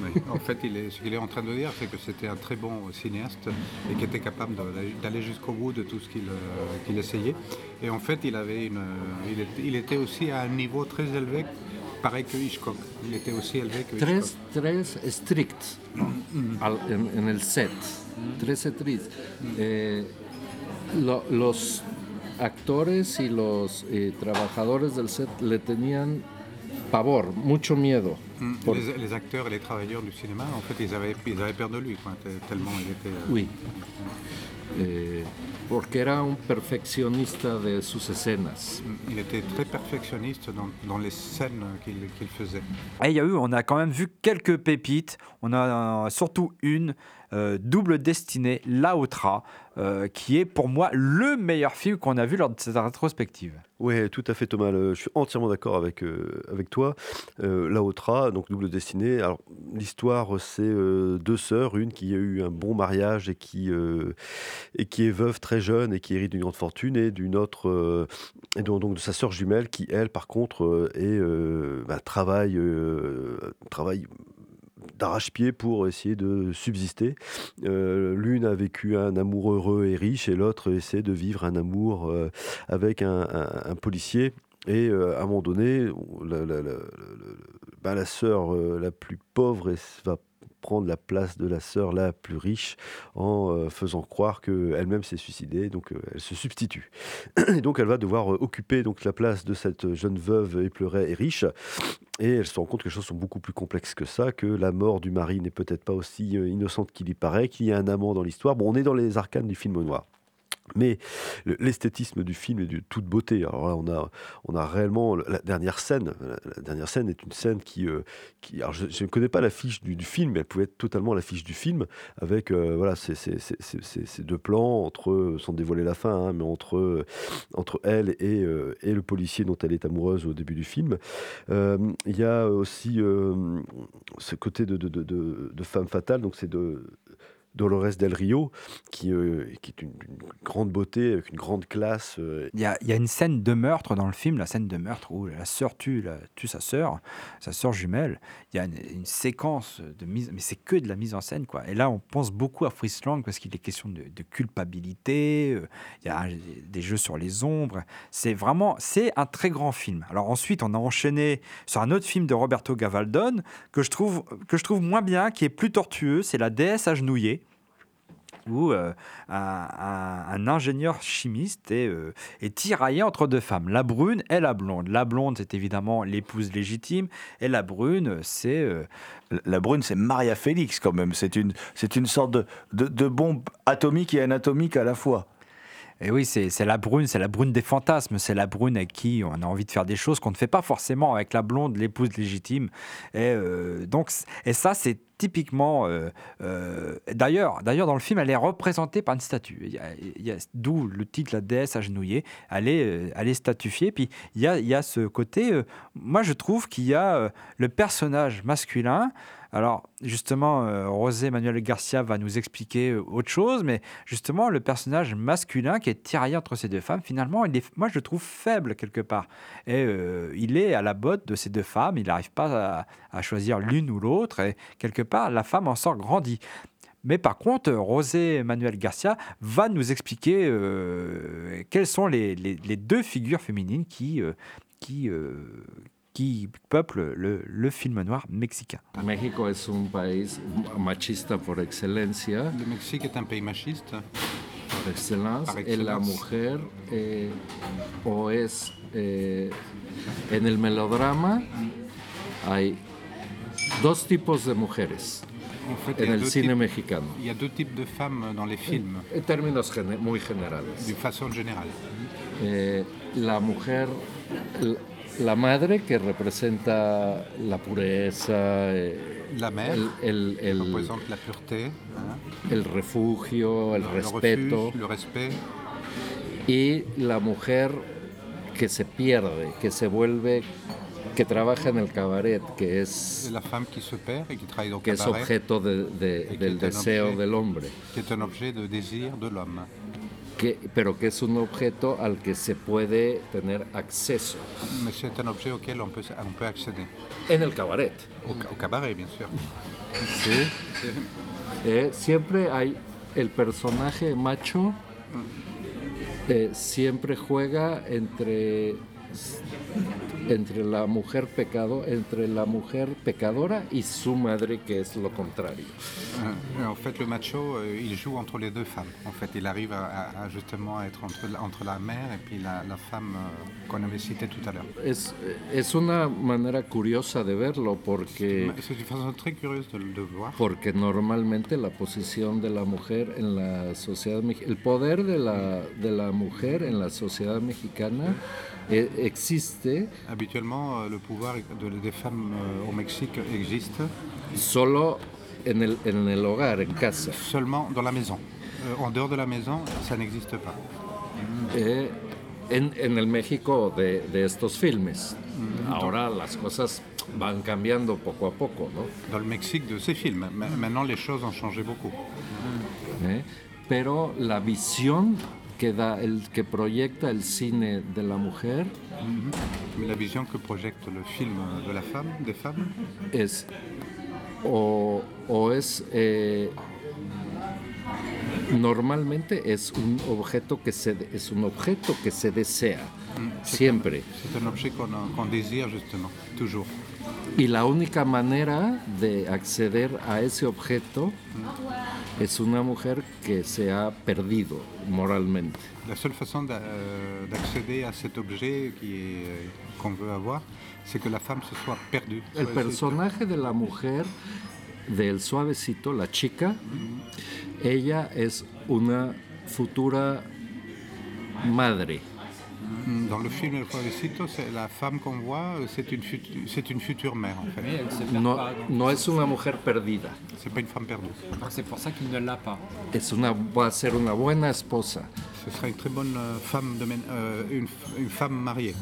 Oui. En fait, il est- ce qu'il est en train de dire, c'est que c'était un très bon cinéaste et qui était capable d'aller jusqu'au bout de tout ce qu'il euh, essayait. Et en fait, il, avait une, il, était, il était aussi à un niveau très élevé, pareil que Hitchcock. Il était aussi élevé que Hitchcock. Tres, tres strict al- en, en el set. Tres strict. Eh, lo- los actores y los eh, trabajadores del set le tenían pavor, mucho miedo. Mm. Por- Les, les acteurs et les travailleurs du cinéma, en fait, ils avaient, ils avaient peur de lui, quoi, te- tellement il était... euh, Oui. Eh, porque era un perfeccionista de sus escenas. Il était très perfectionniste dans, dans les scènes qu'il faisait. Et il y a eu, on a quand même vu quelques pépites. On a euh, surtout une euh, double destinée, La Otra, euh, qui est pour moi le meilleur film qu'on a vu lors de cette rétrospective. Ouais, tout à fait Thomas, je suis entièrement d'accord avec, euh, avec toi. Euh, la Otra, donc double destinée. Alors l'histoire c'est euh, deux sœurs, une qui a eu un bon mariage et qui, et qui est veuve très jeune et qui hérite d'une grande fortune et d'une autre, et donc, donc de sa sœur jumelle qui elle par contre est, bah, travaille, travaille d'arrache-pied pour essayer de subsister. Euh, L'une a vécu un amour heureux et riche et l'autre essaie de vivre un amour euh, avec un, policier. Et euh, à un moment donné, la, la, la- sœur la plus pauvre va prendre la place de la sœur la plus riche en euh, faisant croire qu'elle-même s'est suicidée, donc euh, elle se substitue. Et donc elle va devoir euh, occuper donc la place de cette jeune veuve éplorée et riche, et elle se rend compte que les choses sont beaucoup plus complexes que ça, que la mort du mari n'est peut-être pas aussi innocente qu'il y paraît, qu'il y a un amant dans l'histoire. Bon, on est dans les arcanes du film noir. Mais le- l'esthétisme du film est de toute beauté. Alors là, on a, on a réellement la dernière scène. La, dernière scène est une scène qui, euh, qui alors je, ne connais pas l'affiche du, du film, mais elle pouvait être totalement l'affiche du film avec euh, voilà ces, ces- ces- ces- deux plans entre, sans dévoiler la fin, hein, mais entre euh, entre elle et, et le policier dont elle est amoureuse au début du film. Il y a aussi ce côté de, de, de- de- de femme fatale, donc c'est de Dolores Del Rio, qui, euh, qui est une, grande beauté, avec une grande classe. euh, Il y, a, il y a une scène de meurtre dans le film, la scène de meurtre où la sœur tue, tue sa sœur, sa sœur jumelle. Il y a une, séquence de mise, mais c'est que de la mise en scène, quoi. Et là, on pense beaucoup à Fritz Lang parce qu'il est question de, culpabilité. euh, Il y a des jeux sur les ombres. C'est vraiment, c'est un très grand film. Alors ensuite, on a enchaîné sur un autre film de Roberto Gavaldon que je trouve que je trouve moins bien, qui est plus tortueux. C'est La déesse agenouillée où euh, un, ingénieur chimiste est, euh, est tiraillé entre deux femmes, la brune et la blonde. La blonde, c'est évidemment l'épouse légitime, et la brune, c'est... euh, La brune, c'est Maria Félix quand même. C'est une, une sorte de, de bombe atomique et anatomique à la fois. Et oui, c'est la brune, c'est la brune des fantasmes, c'est la brune avec qui on a envie de faire des choses qu'on ne fait pas forcément avec la blonde, l'épouse légitime. Et euh, donc, et ça, c'est typiquement. euh, euh, D'ailleurs, dans le film, elle est représentée par une statue. D'où le titre, la déesse agenouillée. Elle est, elle est statufiée. Puis il y a, y a ce côté. moi, je trouve qu'il y a le personnage masculin. Alors, justement, euh, José Manuel Garcia va nous expliquer euh, autre chose, mais justement, le personnage masculin qui est tiraillé entre ces deux femmes, finalement, il est, moi, je le trouve faible quelque part. Et euh, il est à la botte de ces deux femmes, il n'arrive pas à, choisir l'une ou l'autre, et quelque part, la femme en sort grandie. Mais par contre, José Manuel Garcia va nous expliquer euh, quelles sont les, deux figures féminines qui, qui, qui peuplent le, le film noir mexicain. Un. Le Mexique est un pays machiste. Par excellence, Par et la excellence. mujer eh, o es eh, en el melodrama hay dos tipos de mujeres En fait, il y en a el deux cine types- mexicano, Il y a deux types de femmes dans les films, en términos muy generales. d'une façon générale. Eh, la mujer, la madre que representa la pureza, eh, La mère el, el- el- la pureté, el refugio, el le respeto. refuge, le y la mujer que se pierde, que se vuelve, que trabaja en el cabaret, que es, la femme qui se perd et qui travaille au que es objeto de- de- del deseo objet. del hombre. qui est un objet de désir de l'homme. Que, pero que es un objeto al que se puede tener acceso. C'est un objet auquel on peut, on peut accéder. En el cabaret. Au, au cabaret, bien sûr. ¿sí? Eh, siempre hay el personaje macho, eh, siempre juega entre, entre la mujer pecado, entre la mujer pecadora y su madre, que es lo contrario. Euh, en fait, le macho, euh, il joue entre les deux femmes. En fait, il arrive à, à- justement être entre, la- entre la mère et puis la, la femme euh, qu'on avait citée tout à l'heure. Es, es una manera curiosa de verlo porque, C'est une façon très curieuse de, voir. porque normalmente la posición de la mujer en la sociedad el poder de la, de la mujer en la sociedad mexicana eh, existe Habituellement, euh, le pouvoir de- des femmes euh, au Mexique existe solo en el, en el hogar, en casa. seulement dans la maison. Euh, en dehors de la maison, ça n'existe pas. Eh, en, en el México de, de estos filmes. Ahora las cosas van cambiando poco a poco, ¿no? Dans le Mexique de ces films. Ma- Maintenant, les choses ont changé beaucoup. Eh, Pero la visión que da, el que proyecta el cine de la mujer. Mais la vision que projette le film de la femme, des femmes, es o, o es eh, normalmente es un objeto que se es un objeto que se desea siempre. C'est un objet qu'on qu'on désire justement, toujours. y la única manera de acceder a ese objeto es una mujer que se ha perdido moralmente. La seule façon euh, d'accéder à cet objet qu'on veut avoir, c'est que la femme se soit perdue. el personaje de la mujer del suavecito la chica ella es una futura madre Dans le film El c'est la femme qu'on voit, euh, c'est une, futu- c'est une future mère en fait. no, no es una mujer perdida C'est pas une femme perdue. C'est pour ça qu'il ne l'a pas. es una, va a ser una buena esposa. Ce sera une très bonne euh, femme, de euh, une femme mariée.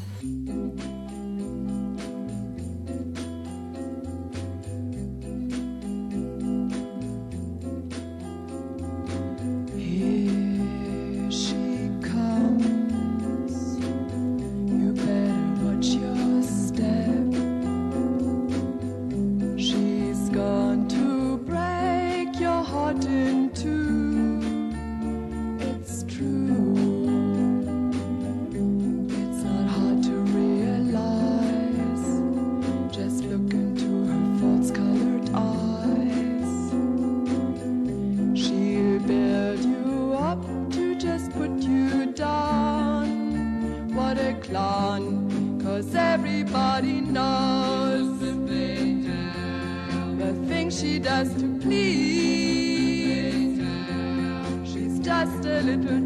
Everybody knows the things she does to please. She's just a little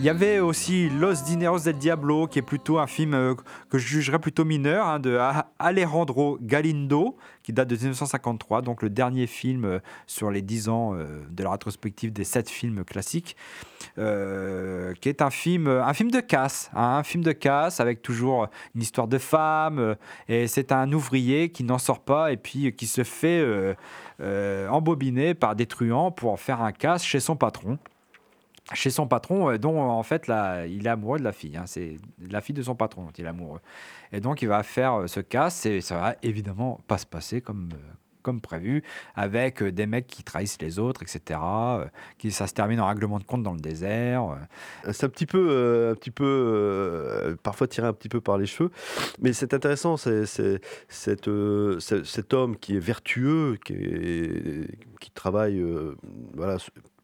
Il y avait aussi Los Dineros del Diablo, qui est plutôt un film euh, que je jugerais plutôt mineur, hein, de Alejandro Galindo, qui date de 1953, donc le dernier film euh, sur les 10 ans euh, de la rétrospective des 7 films classiques, qui est un film, un film de casse, hein, un film de casse avec toujours une histoire de femme, et c'est un ouvrier qui n'en sort pas et puis qui se fait embobiner par des truands pour en faire un casse chez son patron chez son patron, euh, dont en fait là, il est amoureux de la fille. hein. C'est la fille de son patron dont il est amoureux. Et donc il va faire euh, ce casse et ça va évidemment pas se passer comme, euh, comme prévu, avec des mecs qui trahissent les autres, etc. qui, ça se termine en règlement de compte dans le désert. C'est un petit peu, un petit peu parfois tiré un petit peu par les cheveux, mais c'est intéressant. C'est, c'est- cet homme qui est vertueux, qui, qui travaille, voilà,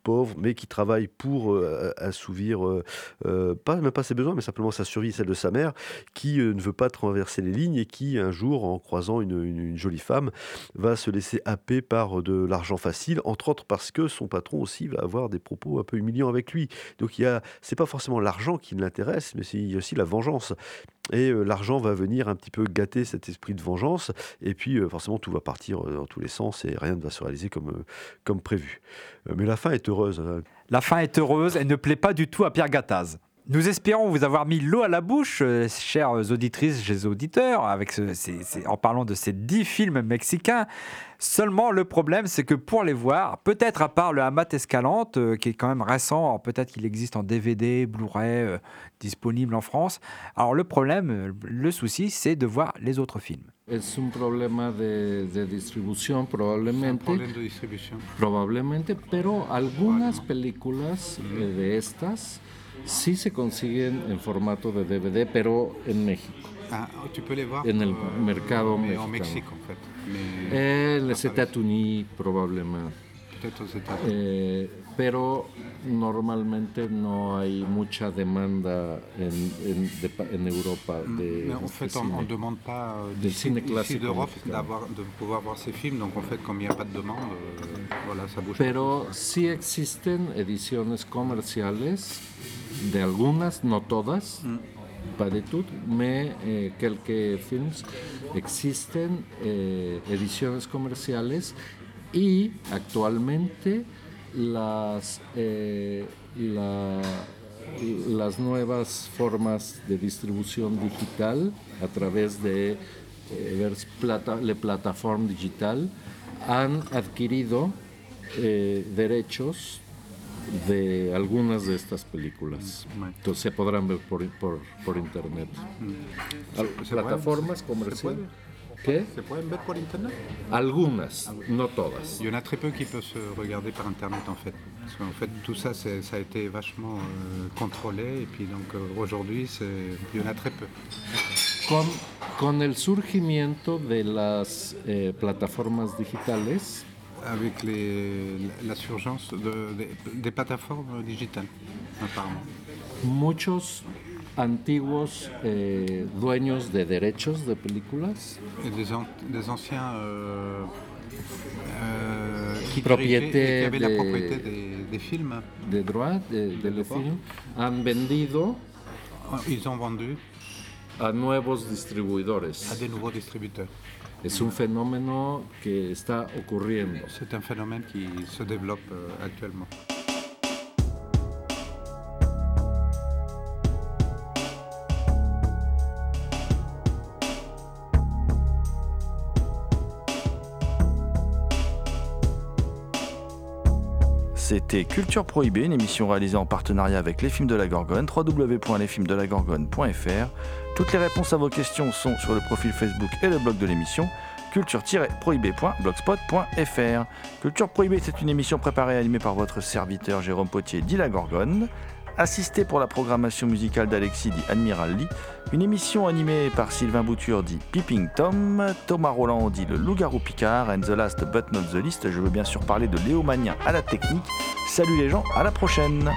pauvre, mais qui travaille pour euh, assouvir, euh, euh, pas même pas ses besoins, mais simplement sa survie, celle de sa mère, qui ne veut pas traverser les lignes et qui un jour, en croisant une, jolie femme, va se laisser happer par de l'argent facile, entre autres parce que son patron aussi va avoir des propos un peu humiliants avec lui. Donc il y a, c'est pas forcément l'argent qui l'intéresse, mais c'est aussi la vengeance. Et l'argent va venir un petit peu gâter cet esprit de vengeance, et puis forcément tout va partir dans tous les sens et rien ne va se réaliser comme, comme prévu. Mais la fin est La fin est heureuse et ne plaît pas du tout à Pierre Gattaz. Nous espérons vous avoir mis l'eau à la bouche, euh, chères auditrices et auditeurs, avec ce- ces- ces- en parlant de ces dix films mexicains. Seulement, le problème, c'est que pour les voir, peut-être à part le Hamat Escalante, euh, qui est quand même récent, alors peut-être qu'il existe en DVD, Blu-ray, euh, disponible en France. Alors le problème, le souci, c'est de voir les autres films. Es un problema de, de distribución probablemente. problème de distribution. Probablemente, pero algunas películas eh, de estas sí se consiguen en formato de DVD, pero en México. Ah, tu peux les voir En el euh, mercado mais en mexicano. Mexique en fait. Mais Eh, pas les par États-Unis probablement. Peut-être aux États-Unis. Eh, pero normalmente no hay mucha demanda en, en, de en Europa de, Mais en de fait, este on ne cine. demande pas euh, cine d'Europe d'avoir- de pouvoir voir ces films. Donc en fait, comme il n'y a pas de demande, euh, voilà, ça bouge. pas. Pero sí existen ediciones comerciales de algunas, no todas, pas de tout, mais eh, quelques films existen eh, ediciones comerciales y actualmente las eh, la- las nuevas formas de distribución digital a través de eh, plata, la plataforma digital han adquirido eh, derechos de algunas de estas películas. Entonces se podrán ver por, por, por internet. Al- ¿Se plataformas comerciales. ¿Qué? Se pueden ver por internet Algunas, no todas. Il y en a très peu qui peuvent se regarder par internet en fait. Parce qu'en fait, tout ça, ça a été vachement euh, contrôlé. Et puis donc euh, aujourd'hui, il y en a très peu. Con, con el surgimiento de las eh, plataformas digitales, Avec les, la surgence de- des- des plateformes digitales, apparemment. muchos antiguos eh, dueños de derechos de películas, Et des, an- des anciens euh, euh, qui, Propriété qui avaient la des- propriété des, des films, de droit de, de los film, han vendido ils ont vendu a nuevos distribuidores. à des nouveaux distributeurs. C'est un phénomène qui se développe euh, actuellement. Culture Prohibée, une émission réalisée en partenariat avec les films de la Gorgone, www.lesfilmsdelagorgone.fr. Toutes les réponses à vos questions sont sur le profil Facebook et le blog de l'émission culture-prohibée.blogspot.fr. Culture Prohibée, c'est une émission préparée et animée par votre serviteur Jérôme Potier, dit la Gorgone, assisté pour la programmation musicale d'Alexis, dit Admiral Lee, une émission animée par Sylvain Bouture, dit Peeping Tom, Thomas Roland, dit le Loup-garou Picard, and the last but not the least, je veux bien sûr parler de Léo Magnin à la technique. Salut les gens, à la prochaine!